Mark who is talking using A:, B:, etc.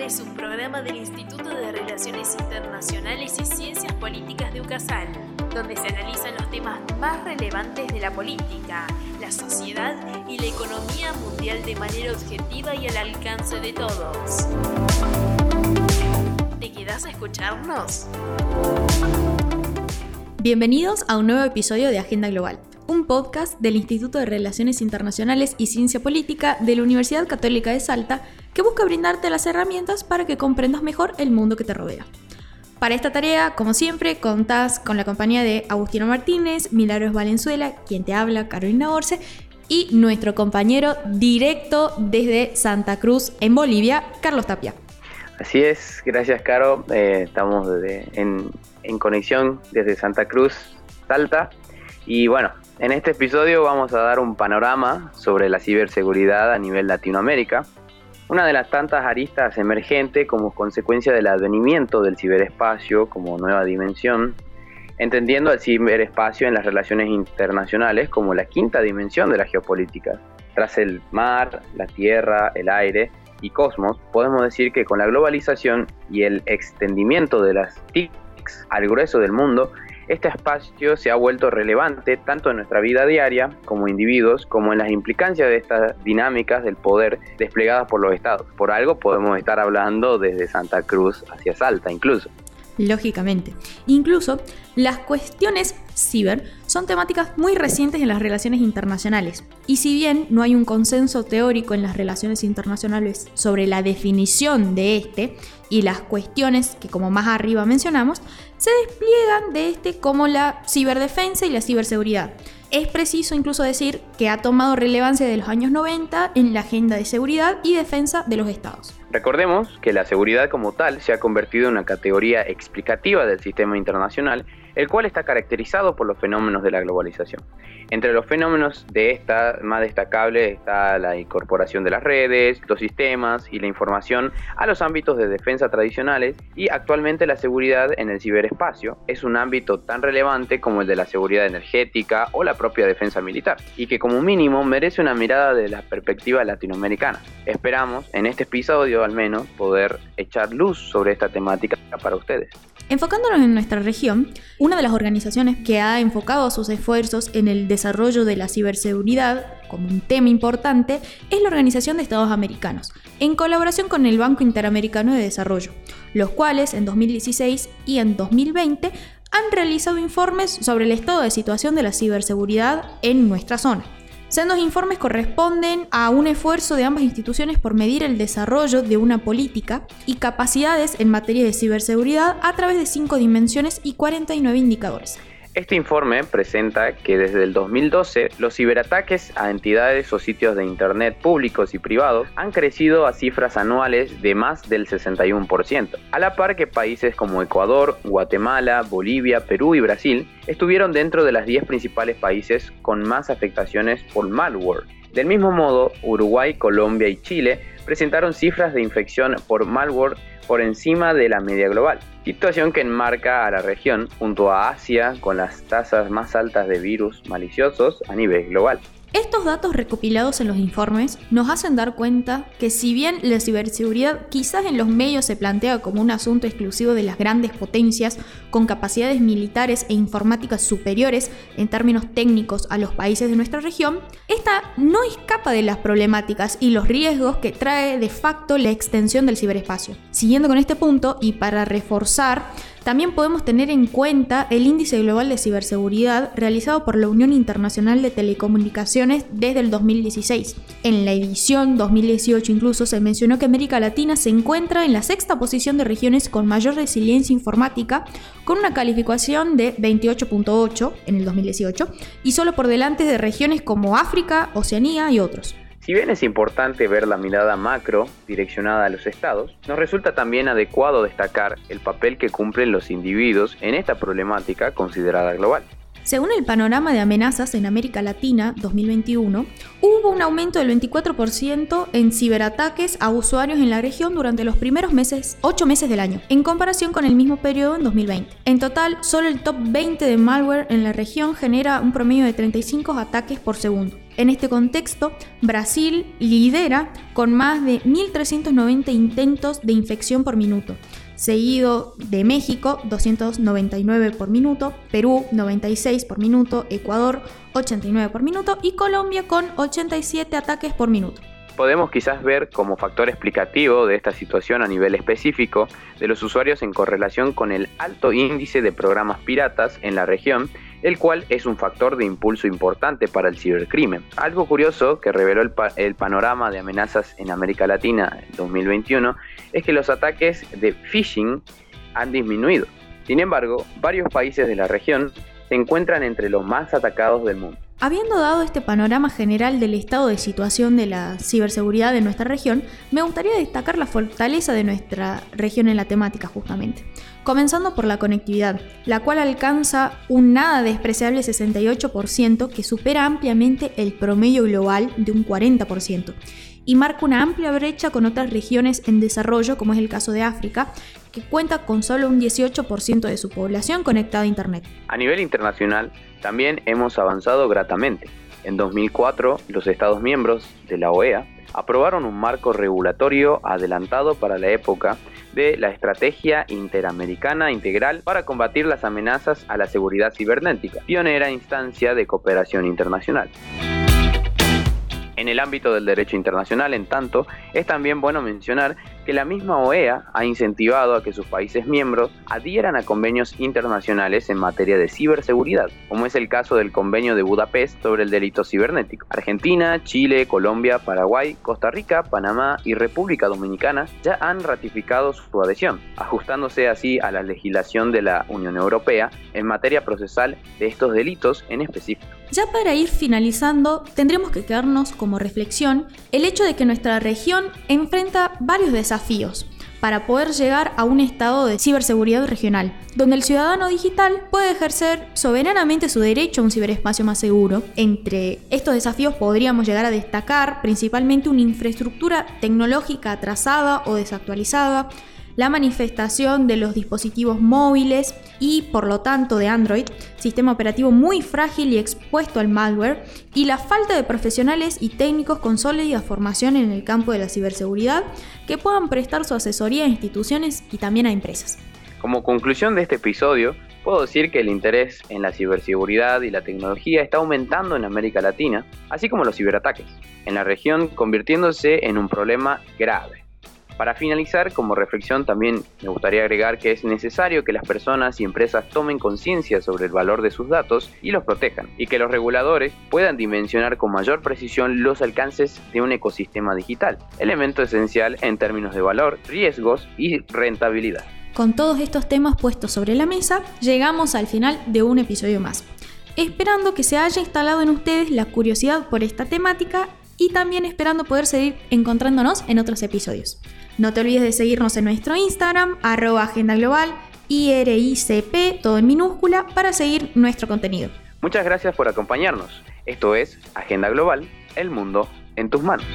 A: Es un programa del Instituto de Relaciones Internacionales y Ciencias Políticas de UCASAL, donde se analizan los temas más relevantes de la política, la sociedad y la economía mundial de manera objetiva y al alcance de todos. ¿Te quedas a escucharnos?
B: Bienvenidos a un nuevo episodio de Agenda Global un podcast del Instituto de Relaciones Internacionales y Ciencia Política de la Universidad Católica de Salta que busca brindarte las herramientas para que comprendas mejor el mundo que te rodea. Para esta tarea, como siempre, contás con la compañía de Agustino Martínez, Milagros Valenzuela, quien te habla, Carolina Orce, y nuestro compañero directo desde Santa Cruz, en Bolivia, Carlos Tapia.
C: Así es, gracias Caro. Eh, estamos en, en conexión desde Santa Cruz, Salta. Y bueno, en este episodio vamos a dar un panorama sobre la ciberseguridad a nivel Latinoamérica, una de las tantas aristas emergentes como consecuencia del advenimiento del ciberespacio como nueva dimensión, entendiendo al ciberespacio en las relaciones internacionales como la quinta dimensión de la geopolítica. Tras el mar, la tierra, el aire y cosmos, podemos decir que con la globalización y el extendimiento de las TICs al grueso del mundo, este espacio se ha vuelto relevante tanto en nuestra vida diaria como individuos, como en las implicancias de estas dinámicas del poder desplegadas por los estados. Por algo podemos estar hablando desde Santa Cruz hacia Salta incluso.
B: Lógicamente. Incluso las cuestiones ciber son temáticas muy recientes en las relaciones internacionales. Y si bien no hay un consenso teórico en las relaciones internacionales sobre la definición de este y las cuestiones que como más arriba mencionamos, se despliegan de este como la ciberdefensa y la ciberseguridad. Es preciso incluso decir que ha tomado relevancia de los años 90 en la agenda de seguridad y defensa de los estados.
C: Recordemos que la seguridad como tal se ha convertido en una categoría explicativa del sistema internacional el cual está caracterizado por los fenómenos de la globalización. Entre los fenómenos de esta, más destacable está la incorporación de las redes, los sistemas y la información a los ámbitos de defensa tradicionales y actualmente la seguridad en el ciberespacio es un ámbito tan relevante como el de la seguridad energética o la propia defensa militar y que como mínimo merece una mirada de la perspectiva latinoamericana. Esperamos en este episodio al menos poder echar luz sobre esta temática para ustedes.
B: Enfocándonos en nuestra región, una de las organizaciones que ha enfocado sus esfuerzos en el desarrollo de la ciberseguridad como un tema importante es la Organización de Estados Americanos, en colaboración con el Banco Interamericano de Desarrollo, los cuales en 2016 y en 2020 han realizado informes sobre el estado de situación de la ciberseguridad en nuestra zona. Sendos informes corresponden a un esfuerzo de ambas instituciones por medir el desarrollo de una política y capacidades en materia de ciberseguridad a través de cinco dimensiones y 49 indicadores.
C: Este informe presenta que desde el 2012 los ciberataques a entidades o sitios de Internet públicos y privados han crecido a cifras anuales de más del 61%, a la par que países como Ecuador, Guatemala, Bolivia, Perú y Brasil estuvieron dentro de las 10 principales países con más afectaciones por malware. Del mismo modo, Uruguay, Colombia y Chile presentaron cifras de infección por malware por encima de la media global, situación que enmarca a la región junto a Asia con las tasas más altas de virus maliciosos a nivel global.
B: Estos datos recopilados en los informes nos hacen dar cuenta que si bien la ciberseguridad quizás en los medios se plantea como un asunto exclusivo de las grandes potencias con capacidades militares e informáticas superiores en términos técnicos a los países de nuestra región, esta no escapa de las problemáticas y los riesgos que trae de facto la extensión del ciberespacio. Siguiendo con este punto y para reforzar también podemos tener en cuenta el Índice Global de Ciberseguridad realizado por la Unión Internacional de Telecomunicaciones desde el 2016. En la edición 2018 incluso se mencionó que América Latina se encuentra en la sexta posición de regiones con mayor resiliencia informática, con una calificación de 28.8 en el 2018, y solo por delante de regiones como África, Oceanía y otros.
C: Si bien es importante ver la mirada macro direccionada a los estados, nos resulta también adecuado destacar el papel que cumplen los individuos en esta problemática considerada global.
B: Según el panorama de amenazas en América Latina 2021, hubo un aumento del 24% en ciberataques a usuarios en la región durante los primeros meses, 8 meses del año, en comparación con el mismo periodo en 2020. En total, solo el top 20 de malware en la región genera un promedio de 35 ataques por segundo. En este contexto, Brasil lidera con más de 1.390 intentos de infección por minuto, seguido de México 299 por minuto, Perú 96 por minuto, Ecuador 89 por minuto y Colombia con 87 ataques por minuto.
C: Podemos quizás ver como factor explicativo de esta situación a nivel específico de los usuarios en correlación con el alto índice de programas piratas en la región, el cual es un factor de impulso importante para el cibercrimen. Algo curioso que reveló el, panorama de amenazas en América Latina en 2021 es que los ataques de phishing han disminuido. Sin embargo, varios países de la región se encuentran entre los más atacados del mundo.
B: Habiendo dado este panorama general del estado de situación de la ciberseguridad de nuestra región, me gustaría destacar la fortaleza de nuestra región en la temática justamente. Comenzando por la conectividad, la cual alcanza un nada despreciable 68% que supera ampliamente el promedio global de un 40% y marca una amplia brecha con otras regiones en desarrollo, como es el caso de África, que cuenta con solo un 18% de su población conectada a Internet.
C: A nivel internacional, también hemos avanzado gratamente. En 2004, los Estados miembros de la OEA aprobaron un marco regulatorio adelantado para la época de la Estrategia Interamericana Integral para combatir las amenazas a la seguridad cibernética, pionera instancia de cooperación internacional. En el ámbito del derecho internacional, en tanto, es también bueno mencionar que la misma OEA ha incentivado a que sus países miembros adhieran a convenios internacionales en materia de ciberseguridad, como es el caso del Convenio de Budapest sobre el delito cibernético. Argentina, Chile, Colombia, Paraguay, Costa Rica, Panamá y República Dominicana ya han ratificado su adhesión, ajustándose así a la legislación de la Unión Europea en materia procesal de estos delitos en específico.
B: Ya para ir finalizando, tendremos que quedarnos como reflexión el hecho de que nuestra región enfrenta varios desafíos para poder llegar a un estado de ciberseguridad regional, donde el ciudadano digital puede ejercer soberanamente su derecho a un ciberespacio más seguro. Entre estos desafíos podríamos llegar a destacar principalmente una infraestructura tecnológica atrasada o desactualizada, la manifestación de los dispositivos móviles y por lo tanto de Android, sistema operativo muy frágil y expuesto al malware, y la falta de profesionales y técnicos con sólida formación en el campo de la ciberseguridad que puedan prestar su asesoría a instituciones y también a empresas.
C: Como conclusión de este episodio, puedo decir que el interés en la ciberseguridad y la tecnología está aumentando en América Latina, así como los ciberataques, en la región convirtiéndose en un problema grave. Para finalizar, como reflexión también me gustaría agregar que es necesario que las personas y empresas tomen conciencia sobre el valor de sus datos y los protejan, y que los reguladores puedan dimensionar con mayor precisión los alcances de un ecosistema digital, elemento esencial en términos de valor, riesgos y rentabilidad.
B: Con todos estos temas puestos sobre la mesa, llegamos al final de un episodio más esperando que se haya instalado en ustedes la curiosidad por esta temática y también esperando poder seguir encontrándonos en otros episodios. No te olvides de seguirnos en nuestro Instagram, arroba Agenda Global, IRICP, todo en minúscula, para seguir nuestro contenido.
C: Muchas gracias por acompañarnos. Esto es Agenda Global, el mundo en tus manos.